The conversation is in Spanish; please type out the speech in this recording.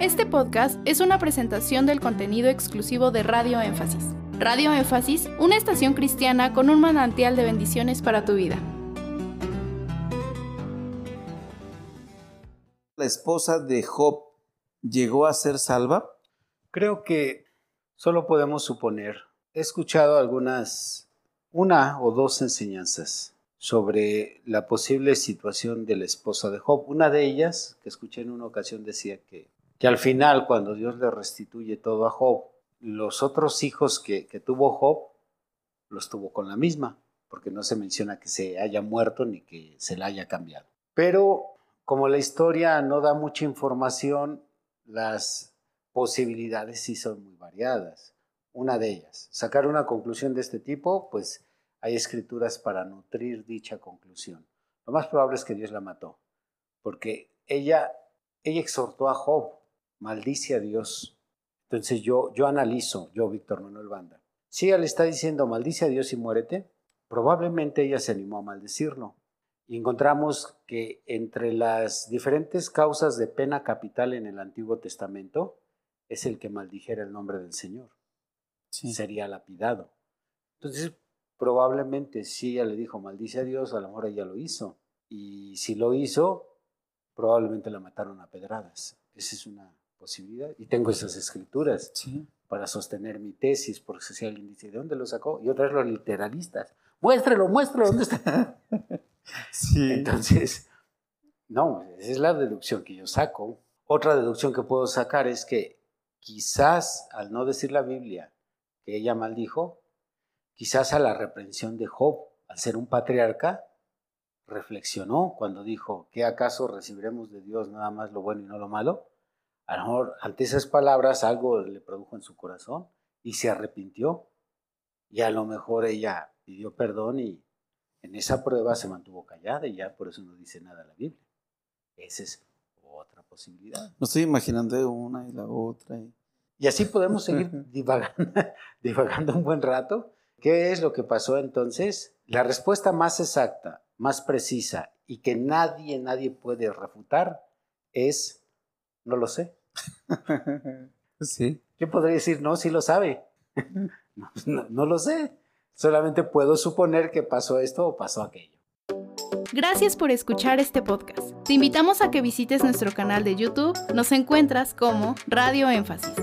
Este podcast es una presentación del contenido exclusivo de Radio Énfasis. Radio Énfasis, una estación cristiana con un manantial de bendiciones para tu vida. ¿La esposa de Job llegó a ser salva? Creo que solo podemos suponer. He escuchado algunas, una o dos enseñanzas sobre la posible situación de la esposa de Job. Una de ellas, que escuché en una ocasión, decía que, que al final, cuando Dios le restituye todo a Job, los otros hijos que, tuvo Job los tuvo con la misma, porque no se menciona que se haya muerto ni que se la haya cambiado. Pero como la historia no da mucha información, las posibilidades sí son muy variadas. Una de ellas, sacar una conclusión de este tipo, pues hay escrituras para nutrir dicha conclusión. Lo más probable es que Dios la mató, porque ella, ella exhortó a Job, maldice a Dios. Entonces yo, yo analizo, yo, Víctor Manuel Banda, si ella le está diciendo maldice a Dios y muérete, probablemente ella se animó a maldecirlo. Y encontramos que entre las diferentes causas de pena capital en el Antiguo Testamento es el que maldijera el nombre del Señor. Sería lapidado. Entonces, probablemente si ella le dijo maldice a Dios, a lo mejor ella lo hizo. Y si lo hizo, probablemente la mataron a pedradas. Esa es una posibilidad. Y tengo esas escrituras para sostener mi tesis, porque si alguien dice, ¿de dónde lo sacó? Y otra vez los literalistas. Muéstrelo, muéstrelo, ¿dónde está? sí. Entonces, no, esa es la deducción que yo saco. Otra deducción que puedo sacar es que quizás al no decir la Biblia que ella maldijo, Quizás a la reprensión de Job, al ser un patriarca, reflexionó cuando dijo, ¿qué acaso recibiremos de Dios nada más lo bueno y no lo malo? A lo mejor ante esas palabras algo le produjo en su corazón y se arrepintió. Y a lo mejor ella pidió perdón y en esa prueba se mantuvo callada y ya por eso no dice nada la Biblia. Esa es otra posibilidad. Me estoy imaginando una y la otra. Y, así podemos seguir divagando, divagando un buen rato ¿Qué es lo que pasó entonces? La respuesta más exacta, más precisa y que nadie, nadie puede refutar es, no lo sé. Sí. Yo podría decir, no, sí lo sabe. no, no lo sé. Solamente puedo suponer que pasó esto o pasó aquello. Gracias por escuchar este podcast. Te invitamos a que visites nuestro canal de YouTube. Nos encuentras como Radio Énfasis.